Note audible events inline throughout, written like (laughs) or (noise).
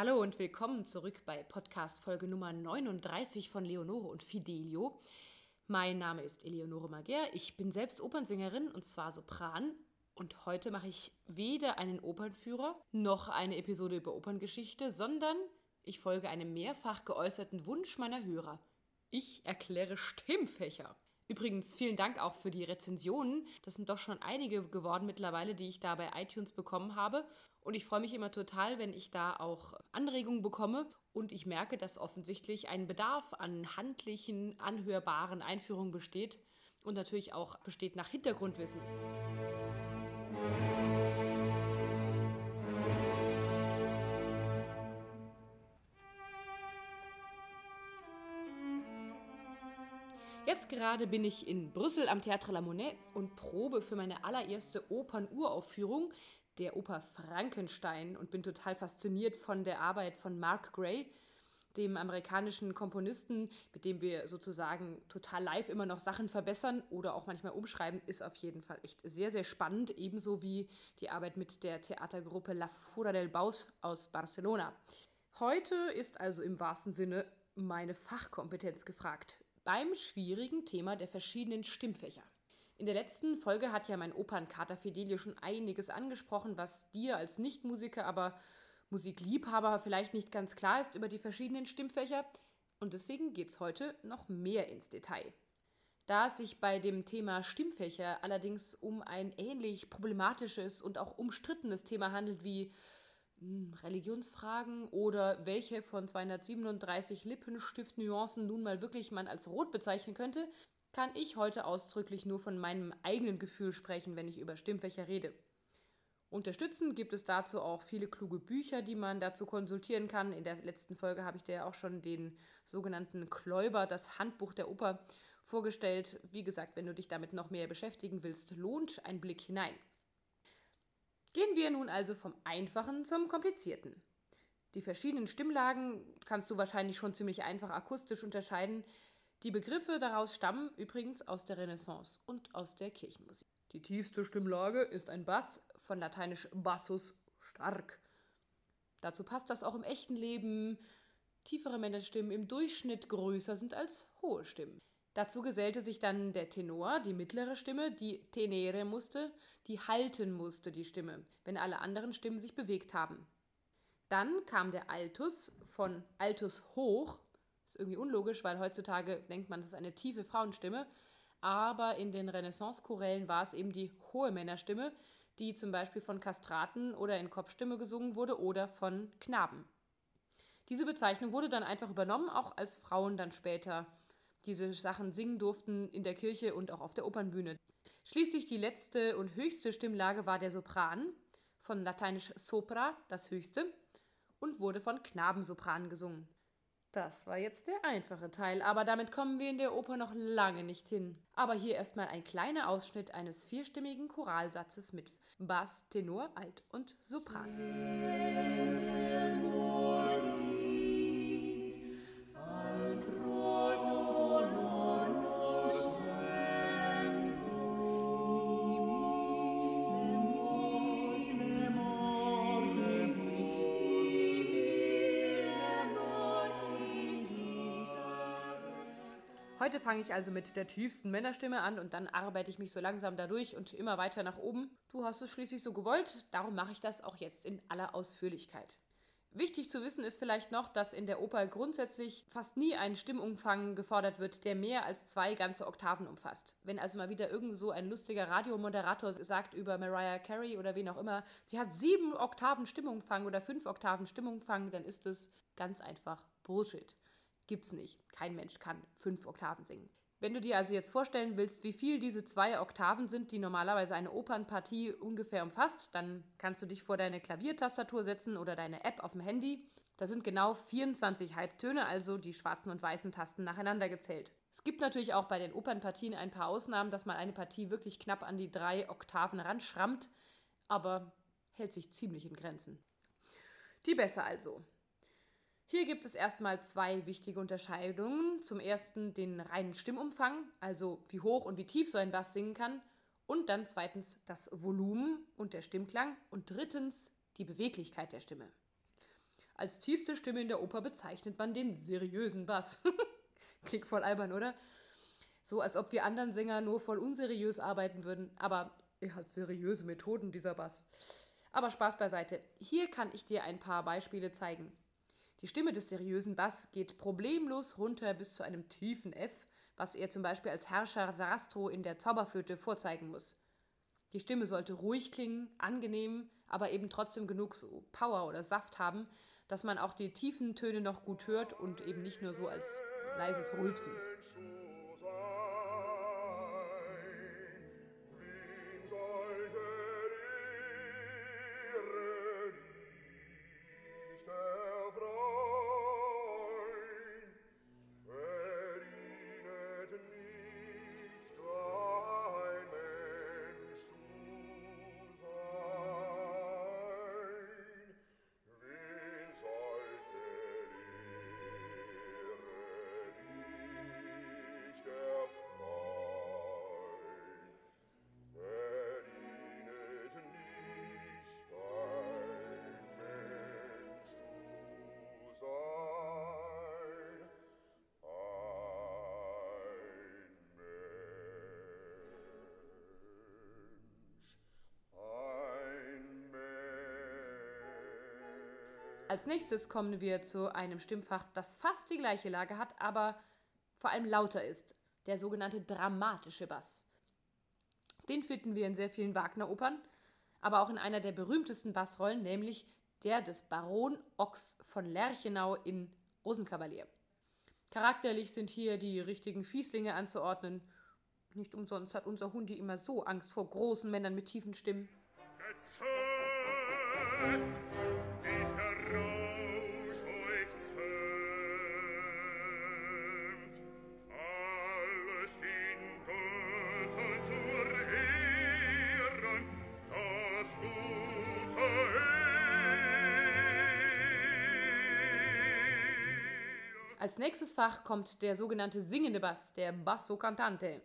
Hallo und willkommen zurück bei Podcast Folge Nummer 39 von Leonore und Fidelio. Mein Name ist Eleonore Magier, ich bin selbst Opernsängerin und zwar Sopran und heute mache ich weder einen Opernführer noch eine Episode über Operngeschichte, sondern ich folge einem mehrfach geäußerten Wunsch meiner Hörer. Ich erkläre Stimmfächer. Übrigens, vielen Dank auch für die Rezensionen. Das sind doch schon einige geworden mittlerweile, die ich da bei iTunes bekommen habe. Und ich freue mich immer total, wenn ich da auch Anregungen bekomme. Und ich merke, dass offensichtlich ein Bedarf an handlichen, anhörbaren Einführungen besteht. Und natürlich auch besteht nach Hintergrundwissen. Jetzt gerade bin ich in Brüssel am Théâtre La Monnaie und probe für meine allererste Opernuraufführung der Oper Frankenstein und bin total fasziniert von der Arbeit von Mark Gray, dem amerikanischen Komponisten, mit dem wir sozusagen total live immer noch Sachen verbessern oder auch manchmal umschreiben, ist auf jeden Fall echt sehr, sehr spannend, ebenso wie die Arbeit mit der Theatergruppe La Fura del Baus aus Barcelona. Heute ist also im wahrsten Sinne meine Fachkompetenz gefragt beim schwierigen Thema der verschiedenen Stimmfächer. In der letzten Folge hat ja mein Opernkater Fidelio schon einiges angesprochen, was dir als Nichtmusiker, aber Musikliebhaber vielleicht nicht ganz klar ist über die verschiedenen Stimmfächer. Und deswegen geht es heute noch mehr ins Detail. Da es sich bei dem Thema Stimmfächer allerdings um ein ähnlich problematisches und auch umstrittenes Thema handelt wie Religionsfragen oder welche von 237 Lippenstift-Nuancen nun mal wirklich man als rot bezeichnen könnte, kann ich heute ausdrücklich nur von meinem eigenen Gefühl sprechen, wenn ich über Stimmfächer rede. Unterstützend gibt es dazu auch viele kluge Bücher, die man dazu konsultieren kann. In der letzten Folge habe ich dir auch schon den sogenannten Kläuber, das Handbuch der Oper, vorgestellt. Wie gesagt, wenn du dich damit noch mehr beschäftigen willst, lohnt ein Blick hinein. Gehen wir nun also vom Einfachen zum Komplizierten. Die verschiedenen Stimmlagen kannst du wahrscheinlich schon ziemlich einfach akustisch unterscheiden. Die Begriffe daraus stammen übrigens aus der Renaissance und aus der Kirchenmusik. Die tiefste Stimmlage ist ein Bass, von lateinisch bassus stark. Dazu passt, dass auch im echten Leben tiefere Männerstimmen im Durchschnitt größer sind als hohe Stimmen. Dazu gesellte sich dann der Tenor, die mittlere Stimme, die tenere musste, die halten musste die Stimme, wenn alle anderen Stimmen sich bewegt haben. Dann kam der Altus von Altus hoch, ist irgendwie unlogisch, weil heutzutage denkt man, das ist eine tiefe Frauenstimme, aber in den Renaissance-Chorellen war es eben die hohe Männerstimme, die zum Beispiel von Kastraten oder in Kopfstimme gesungen wurde oder von Knaben. Diese Bezeichnung wurde dann einfach übernommen, auch als Frauen dann später diese Sachen singen durften in der Kirche und auch auf der Opernbühne. Schließlich die letzte und höchste Stimmlage war der Sopran, von lateinisch sopra, das höchste, und wurde von Knabensopran gesungen. Das war jetzt der einfache Teil, aber damit kommen wir in der Oper noch lange nicht hin. Aber hier erstmal ein kleiner Ausschnitt eines vierstimmigen Choralsatzes mit Bass, Tenor, Alt und Sopran. Heute fange ich also mit der tiefsten Männerstimme an und dann arbeite ich mich so langsam dadurch und immer weiter nach oben. Du hast es schließlich so gewollt, darum mache ich das auch jetzt in aller Ausführlichkeit. Wichtig zu wissen ist vielleicht noch, dass in der Oper grundsätzlich fast nie ein Stimmumfang gefordert wird, der mehr als zwei ganze Oktaven umfasst. Wenn also mal wieder irgend so ein lustiger Radiomoderator sagt über Mariah Carey oder wen auch immer, sie hat sieben Oktaven Stimmumfang oder fünf Oktaven Stimmumfang, dann ist es ganz einfach Bullshit. Gibt's nicht. Kein Mensch kann fünf Oktaven singen. Wenn du dir also jetzt vorstellen willst, wie viel diese zwei Oktaven sind, die normalerweise eine Opernpartie ungefähr umfasst, dann kannst du dich vor deine Klaviertastatur setzen oder deine App auf dem Handy. Da sind genau 24 Halbtöne, also die schwarzen und weißen Tasten nacheinander gezählt. Es gibt natürlich auch bei den Opernpartien ein paar Ausnahmen, dass mal eine Partie wirklich knapp an die drei Oktaven ranschrammt, aber hält sich ziemlich in Grenzen. Die Bässe also. Hier gibt es erstmal zwei wichtige Unterscheidungen. Zum ersten den reinen Stimmumfang, also wie hoch und wie tief so ein Bass singen kann. Und dann zweitens das Volumen und der Stimmklang. Und drittens die Beweglichkeit der Stimme. Als tiefste Stimme in der Oper bezeichnet man den seriösen Bass. (laughs) Klingt voll albern, oder? So als ob wir anderen Sänger nur voll unseriös arbeiten würden, aber er hat seriöse Methoden, dieser Bass. Aber Spaß beiseite. Hier kann ich dir ein paar Beispiele zeigen. Die Stimme des seriösen Bass geht problemlos runter bis zu einem tiefen F, was er zum Beispiel als Herrscher Sarastro in der Zauberflöte vorzeigen muss. Die Stimme sollte ruhig klingen, angenehm, aber eben trotzdem genug so Power oder Saft haben, dass man auch die tiefen Töne noch gut hört und eben nicht nur so als leises Rülpsen. Als nächstes kommen wir zu einem Stimmfach, das fast die gleiche Lage hat, aber vor allem lauter ist, der sogenannte dramatische Bass. Den finden wir in sehr vielen Wagner-Opern, aber auch in einer der berühmtesten Bassrollen, nämlich der des Baron Ochs von Lerchenau in Rosenkavalier. Charakterlich sind hier die richtigen Fieslinge anzuordnen. Nicht umsonst hat unser Hundi immer so Angst vor großen Männern mit tiefen Stimmen. Gezeugt. Als nächstes Fach kommt der sogenannte singende Bass, der Basso Cantante.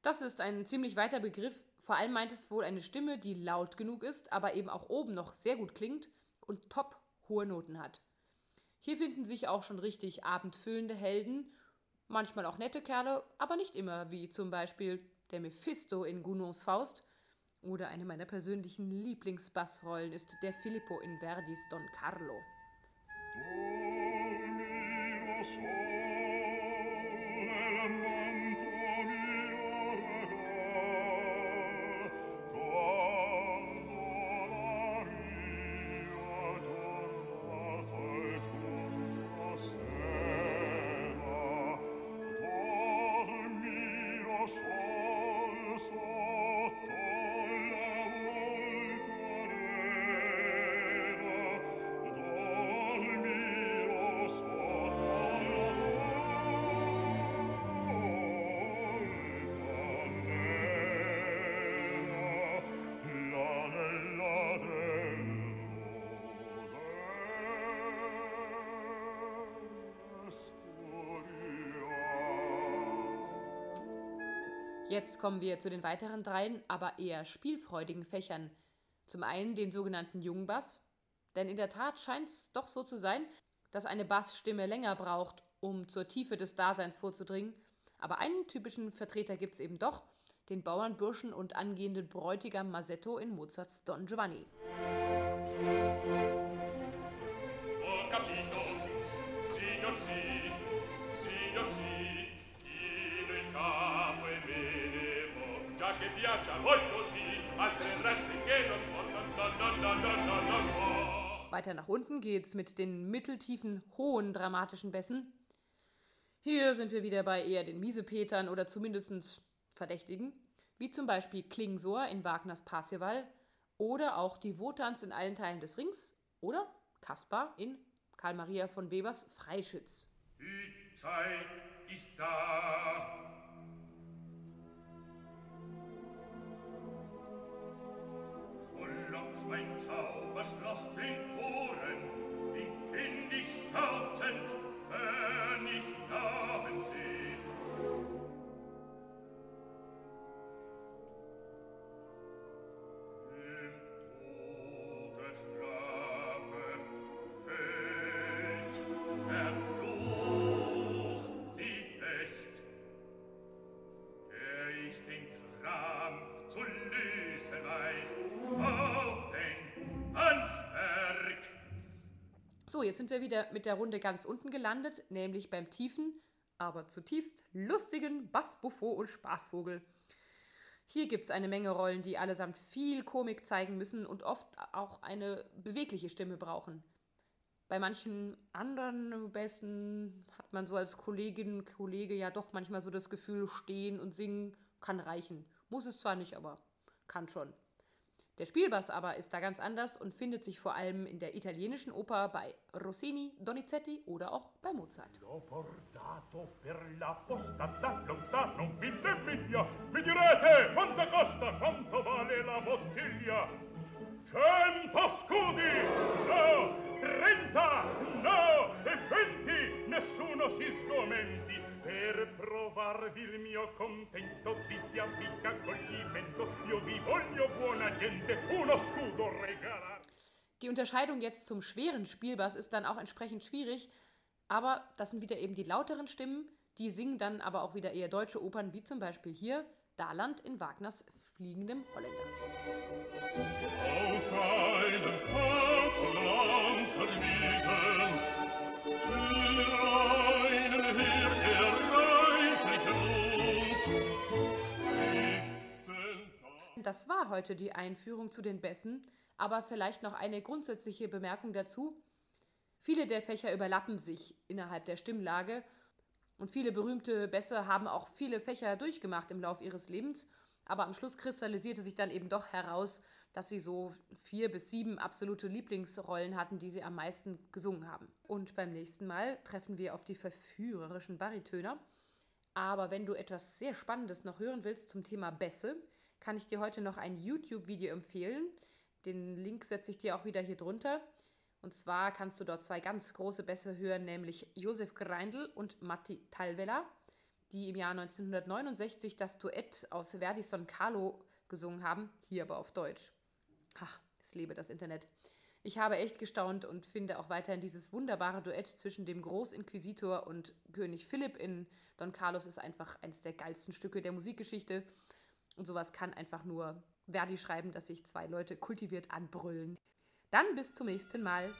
Das ist ein ziemlich weiter Begriff, vor allem meint es wohl eine Stimme, die laut genug ist, aber eben auch oben noch sehr gut klingt und top hohe Noten hat. Hier finden sich auch schon richtig abendfüllende Helden, manchmal auch nette Kerle, aber nicht immer, wie zum Beispiel der Mephisto in Gounons Faust oder eine meiner persönlichen Lieblingsbassrollen ist der Filippo in Verdis Don Carlo. sol e l'amore. Jetzt kommen wir zu den weiteren dreien, aber eher spielfreudigen Fächern. Zum einen den sogenannten Jungbass, denn in der Tat scheint es doch so zu sein, dass eine Bassstimme länger braucht, um zur Tiefe des Daseins vorzudringen. Aber einen typischen Vertreter gibt es eben doch, den Bauernburschen und angehenden Bräutigam Masetto in Mozarts Don Giovanni. Oh, capito. Signor, sì. Signor, sì. Chino weiter nach unten geht's mit den mitteltiefen, hohen dramatischen Bässen. Hier sind wir wieder bei eher den Miesepetern oder zumindest Verdächtigen, wie zum Beispiel Klingsor in Wagners Parsival oder auch die Wotans in allen Teilen des Rings oder Kaspar in Karl Maria von Webers Freischütz. Die Zeit ist da. mein Zauber schloss den Toren, den kind ich lautens, wenn ich nahen seh. So, jetzt sind wir wieder mit der Runde ganz unten gelandet, nämlich beim tiefen, aber zutiefst lustigen Bassbuffo und Spaßvogel. Hier gibt es eine Menge Rollen, die allesamt viel Komik zeigen müssen und oft auch eine bewegliche Stimme brauchen. Bei manchen anderen Bässen hat man so als Kollegin, Kollege ja doch manchmal so das Gefühl, stehen und singen kann reichen. Muss es zwar nicht, aber kann schon. Der Spielbass aber ist da ganz anders und findet sich vor allem in der italienischen Oper bei Rossini, Donizetti oder auch bei Mozart. Cento scudi! No! Trenta! No! E venti! Nessuno si sgomenti! Per provarvi il mio contento Ti sia mica accoglimento Io vi voglio buona gente Uno scudo regalar Die Unterscheidung jetzt zum schweren Spielbass ist dann auch entsprechend schwierig, aber das sind wieder eben die lauteren Stimmen, die singen dann aber auch wieder eher deutsche Opern, wie zum Beispiel hier Daland in Wagners Fliegendem Holländer. Aus einem Vaterland Das war heute die Einführung zu den Bässen, aber vielleicht noch eine grundsätzliche Bemerkung dazu. Viele der Fächer überlappen sich innerhalb der Stimmlage und viele berühmte Bässe haben auch viele Fächer durchgemacht im Lauf ihres Lebens, aber am Schluss kristallisierte sich dann eben doch heraus, dass sie so vier bis sieben absolute Lieblingsrollen hatten, die sie am meisten gesungen haben. Und beim nächsten Mal treffen wir auf die verführerischen Baritöner. Aber wenn du etwas sehr Spannendes noch hören willst zum Thema Bässe, kann ich dir heute noch ein YouTube-Video empfehlen. Den Link setze ich dir auch wieder hier drunter. Und zwar kannst du dort zwei ganz große Bässe hören, nämlich Josef Greindl und Matti Talvela, die im Jahr 1969 das Duett aus Verdis Don Carlo gesungen haben, hier aber auf Deutsch. Ach, es lebe das Internet. Ich habe echt gestaunt und finde auch weiterhin dieses wunderbare Duett zwischen dem Großinquisitor und König Philipp in Don Carlos ist einfach eines der geilsten Stücke der Musikgeschichte. Und sowas kann einfach nur Verdi schreiben, dass sich zwei Leute kultiviert anbrüllen. Dann bis zum nächsten Mal.